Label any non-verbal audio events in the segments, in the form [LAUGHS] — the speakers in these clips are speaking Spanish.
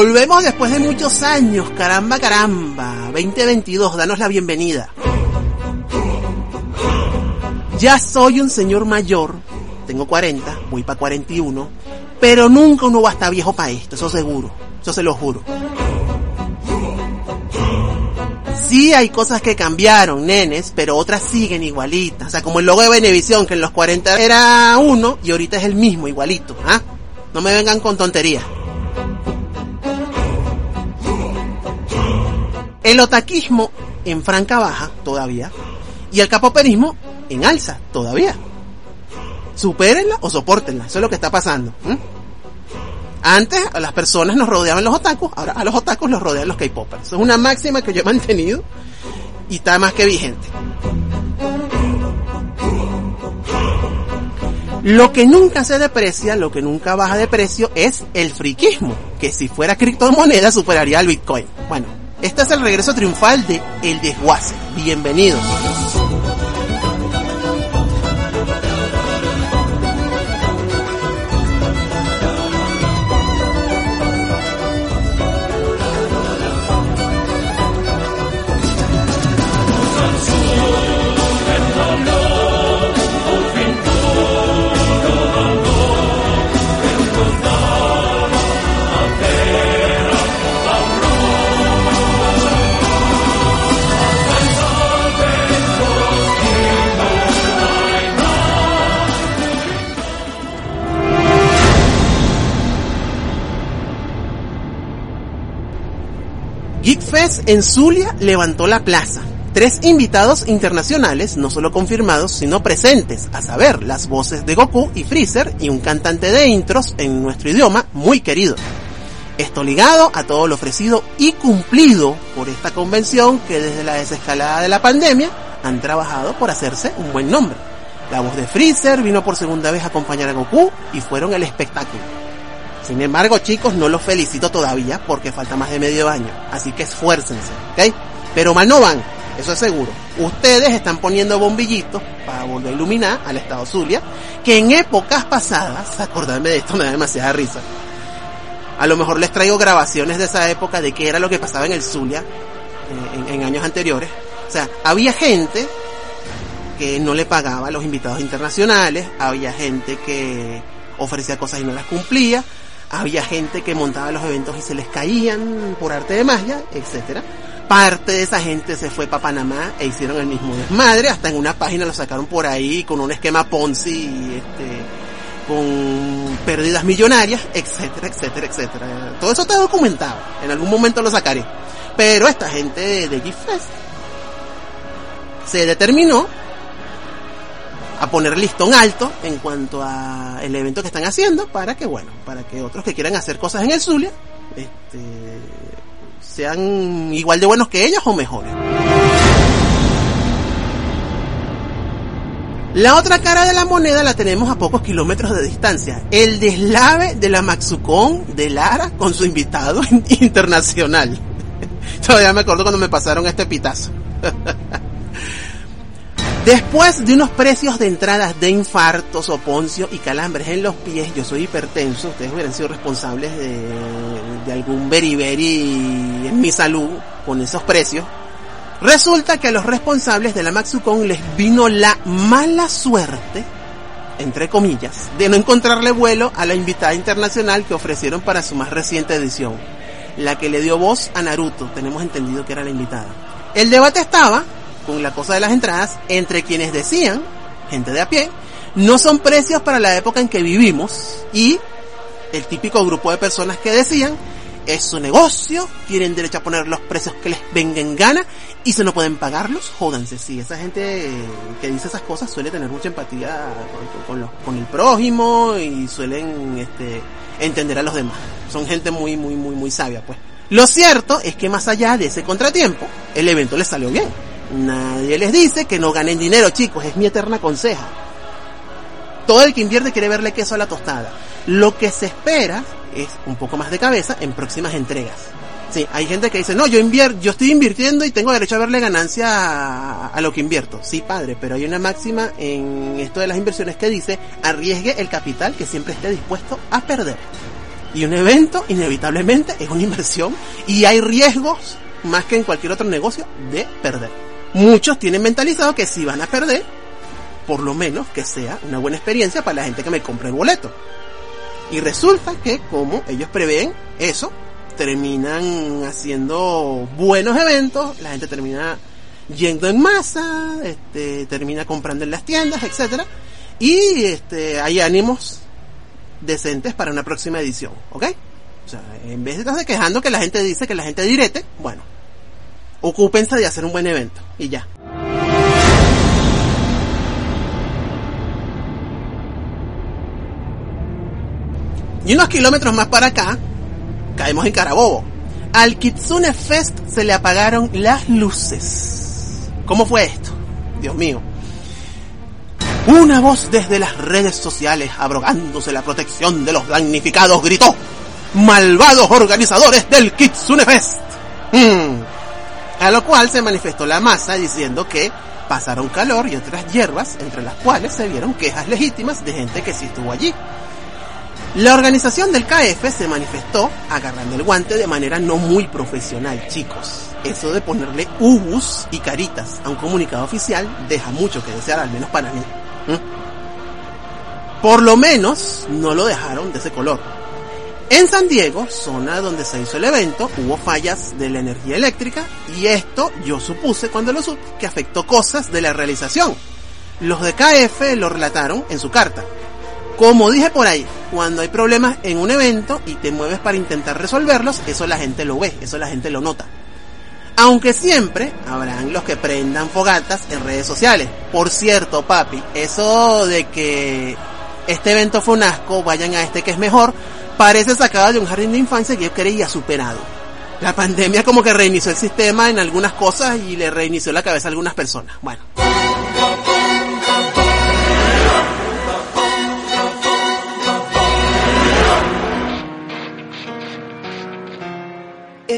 Volvemos después de muchos años, caramba, caramba. 2022, danos la bienvenida. Ya soy un señor mayor, tengo 40, voy para 41, pero nunca uno va a estar viejo para esto, eso seguro, eso se lo juro. Sí hay cosas que cambiaron, nenes, pero otras siguen igualitas. O sea, como el logo de Benevisión, que en los 40 era uno y ahorita es el mismo, igualito. ¿ah? No me vengan con tonterías. El otaquismo en franca baja todavía y el capoperismo en alza todavía. Supérenla o soportenla, eso es lo que está pasando. Antes a las personas nos rodeaban los otakus, ahora a los otakus los rodean los K-popers. Es una máxima que yo he mantenido y está más que vigente. Lo que nunca se deprecia, lo que nunca baja de precio es el friquismo, que si fuera criptomoneda superaría al Bitcoin. Este es el regreso triunfal de El Desguace. Bienvenidos. En Zulia levantó la plaza. Tres invitados internacionales, no solo confirmados, sino presentes, a saber, las voces de Goku y Freezer y un cantante de intros en nuestro idioma muy querido. Esto ligado a todo lo ofrecido y cumplido por esta convención que desde la desescalada de la pandemia han trabajado por hacerse un buen nombre. La voz de Freezer vino por segunda vez a acompañar a Goku y fueron el espectáculo. Sin embargo, chicos, no los felicito todavía porque falta más de medio año. Así que esfuércense, ¿ok? Pero mal no van, eso es seguro. Ustedes están poniendo bombillitos para volver a iluminar al estado Zulia, que en épocas pasadas, [LAUGHS] acordarme de esto me da demasiada risa. A lo mejor les traigo grabaciones de esa época de qué era lo que pasaba en el Zulia en, en años anteriores. O sea, había gente que no le pagaba a los invitados internacionales, había gente que ofrecía cosas y no las cumplía, había gente que montaba los eventos y se les caían por arte de magia, etcétera. Parte de esa gente se fue para Panamá e hicieron el mismo desmadre, hasta en una página lo sacaron por ahí con un esquema Ponzi, este, con pérdidas millonarias, etcétera, etcétera, etcétera. Todo eso está documentado, en algún momento lo sacaré. Pero esta gente de, de Fest se determinó a poner listón alto en cuanto a el evento que están haciendo para que bueno, para que otros que quieran hacer cosas en el Zulia, este, sean igual de buenos que ellos o mejores. La otra cara de la moneda la tenemos a pocos kilómetros de distancia. El deslave de la Maxucón de Lara con su invitado [LAUGHS] internacional. Todavía me acuerdo cuando me pasaron este pitazo. [LAUGHS] Después de unos precios de entradas de infartos, oponcio y calambres en los pies, yo soy hipertenso, ustedes hubieran sido responsables de, de algún beriberi en mi salud con esos precios. Resulta que a los responsables de la Maxucon les vino la mala suerte, entre comillas, de no encontrarle vuelo a la invitada internacional que ofrecieron para su más reciente edición, la que le dio voz a Naruto, tenemos entendido que era la invitada. El debate estaba con la cosa de las entradas entre quienes decían, gente de a pie, no son precios para la época en que vivimos y el típico grupo de personas que decían, es su negocio, tienen derecho a poner los precios que les venga en gana y si no pueden pagarlos, jódanse. Sí, esa gente que dice esas cosas suele tener mucha empatía con, con, con el prójimo y suelen este, entender a los demás. Son gente muy, muy, muy, muy sabia, pues. Lo cierto es que más allá de ese contratiempo, el evento les salió bien. Nadie les dice que no ganen dinero, chicos, es mi eterna conseja. Todo el que invierte quiere verle queso a la tostada. Lo que se espera es un poco más de cabeza en próximas entregas. Sí, hay gente que dice, no, yo yo estoy invirtiendo y tengo derecho a verle ganancia a, a, lo que invierto. Sí, padre, pero hay una máxima en esto de las inversiones que dice, arriesgue el capital que siempre esté dispuesto a perder. Y un evento, inevitablemente, es una inversión y hay riesgos, más que en cualquier otro negocio, de perder. Muchos tienen mentalizado que si van a perder, por lo menos que sea una buena experiencia para la gente que me compre el boleto. Y resulta que como ellos prevén eso, terminan haciendo buenos eventos, la gente termina yendo en masa, este, termina comprando en las tiendas, etcétera, y este, hay ánimos decentes para una próxima edición, ¿ok? O sea, en vez de estarse quejando que la gente dice que la gente direte, bueno, ocúpense de hacer un buen evento y ya. Y unos kilómetros más para acá, caemos en Carabobo. Al Kitsune Fest se le apagaron las luces. ¿Cómo fue esto? Dios mío. Una voz desde las redes sociales, abrogándose la protección de los damnificados, gritó: ¡Malvados organizadores del Kitsune Fest! Hmm. A lo cual se manifestó la masa diciendo que pasaron calor y otras hierbas, entre las cuales se vieron quejas legítimas de gente que sí estuvo allí. La organización del KF se manifestó agarrando el guante de manera no muy profesional, chicos. Eso de ponerle ubus y caritas a un comunicado oficial deja mucho que desear, al menos para mí. ¿Mm? Por lo menos no lo dejaron de ese color. En San Diego, zona donde se hizo el evento, hubo fallas de la energía eléctrica y esto yo supuse cuando lo supe que afectó cosas de la realización. Los de KF lo relataron en su carta. Como dije por ahí, cuando hay problemas en un evento y te mueves para intentar resolverlos, eso la gente lo ve, eso la gente lo nota. Aunque siempre habrán los que prendan fogatas en redes sociales. Por cierto, papi, eso de que este evento fue un asco, vayan a este que es mejor, parece sacado de un jardín de infancia que yo creía superado. La pandemia como que reinició el sistema en algunas cosas y le reinició la cabeza a algunas personas. Bueno.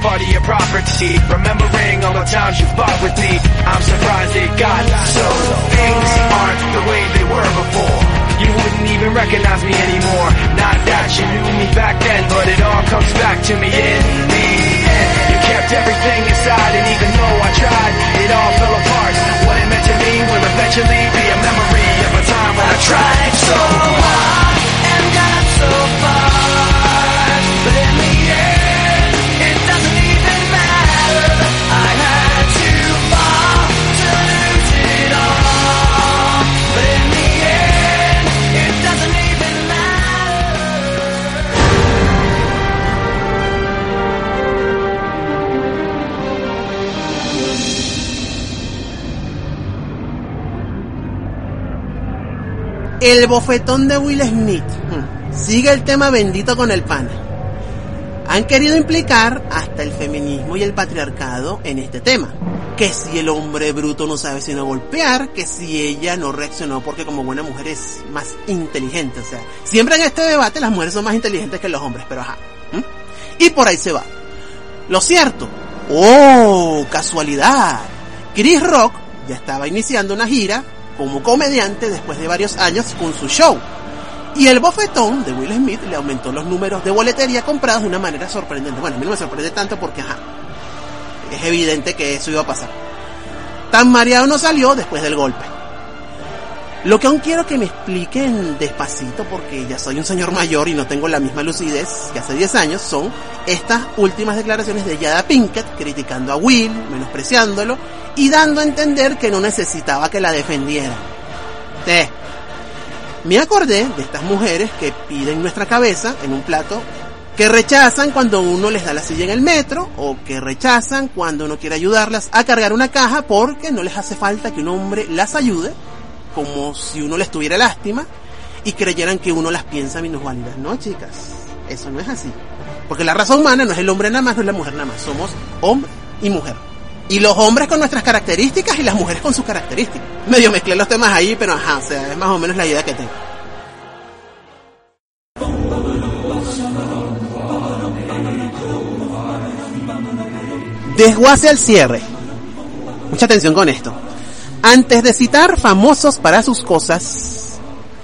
part of your property. Remembering all the times you fought with me, I'm surprised it got so. Things aren't the way they were before. You wouldn't even recognize me anymore. Not that you knew me back then, but it all comes back to me in El bofetón de Will Smith. Hmm. Sigue el tema bendito con el pan. Han querido implicar hasta el feminismo y el patriarcado en este tema. Que si el hombre bruto no sabe sino golpear, que si ella no reaccionó porque como buena mujer es más inteligente. O sea, siempre en este debate las mujeres son más inteligentes que los hombres, pero ajá. ¿Mm? Y por ahí se va. Lo cierto. Oh, casualidad. Chris Rock ya estaba iniciando una gira como comediante después de varios años con su show. Y el bofetón de Will Smith le aumentó los números de boletería comprados de una manera sorprendente. Bueno, a mí no me sorprende tanto porque, ajá, es evidente que eso iba a pasar. Tan mareado no salió después del golpe. Lo que aún quiero que me expliquen despacito, porque ya soy un señor mayor y no tengo la misma lucidez que hace 10 años, son estas últimas declaraciones de Yada Pinkett criticando a Will, menospreciándolo y dando a entender que no necesitaba que la defendieran. Eh, me acordé de estas mujeres que piden nuestra cabeza en un plato, que rechazan cuando uno les da la silla en el metro, o que rechazan cuando uno quiere ayudarlas a cargar una caja porque no les hace falta que un hombre las ayude, como si uno les tuviera lástima, y creyeran que uno las piensa minusválidas. No, chicas, eso no es así. Porque la raza humana no es el hombre nada más, no es la mujer nada más, somos hombre y mujer. Y los hombres con nuestras características y las mujeres con sus características. Medio mezclé los temas ahí, pero ajá, o sea, es más o menos la idea que tengo. Desguace al cierre. Mucha atención con esto. Antes de citar famosos para sus cosas,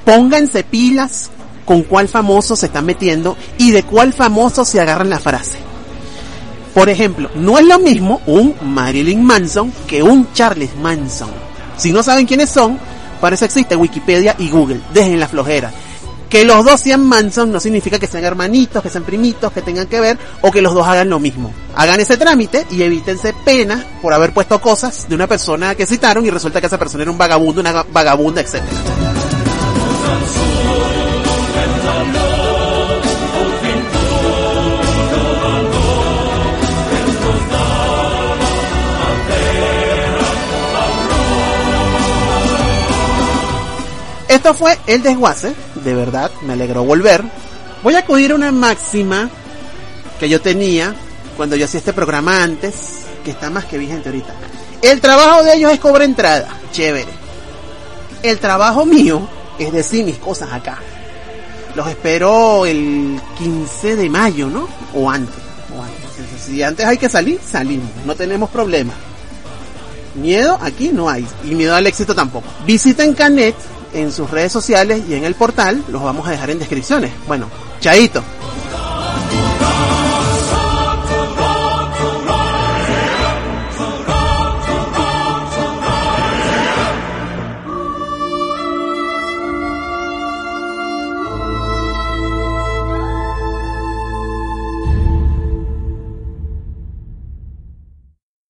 pónganse pilas con cuál famoso se están metiendo y de cuál famoso se agarran la frase. Por ejemplo, no es lo mismo un Marilyn Manson que un Charles Manson. Si no saben quiénes son, para eso existe Wikipedia y Google. Dejen la flojera. Que los dos sean Manson no significa que sean hermanitos, que sean primitos, que tengan que ver o que los dos hagan lo mismo. Hagan ese trámite y evítense pena por haber puesto cosas de una persona que citaron y resulta que esa persona era un vagabundo, una vagabunda, etc. Esto fue el desguace, de verdad, me alegró volver. Voy a acudir a una máxima que yo tenía cuando yo hacía este programa antes, que está más que vigente ahorita. El trabajo de ellos es cobrar entrada, chévere. El trabajo mío es decir mis cosas acá. Los espero el 15 de mayo, ¿no? O antes. O antes. Si antes hay que salir, salimos. No tenemos problema. Miedo aquí no hay. Y miedo al éxito tampoco. Visiten Canet en sus redes sociales y en el portal. Los vamos a dejar en descripciones. Bueno, chaito.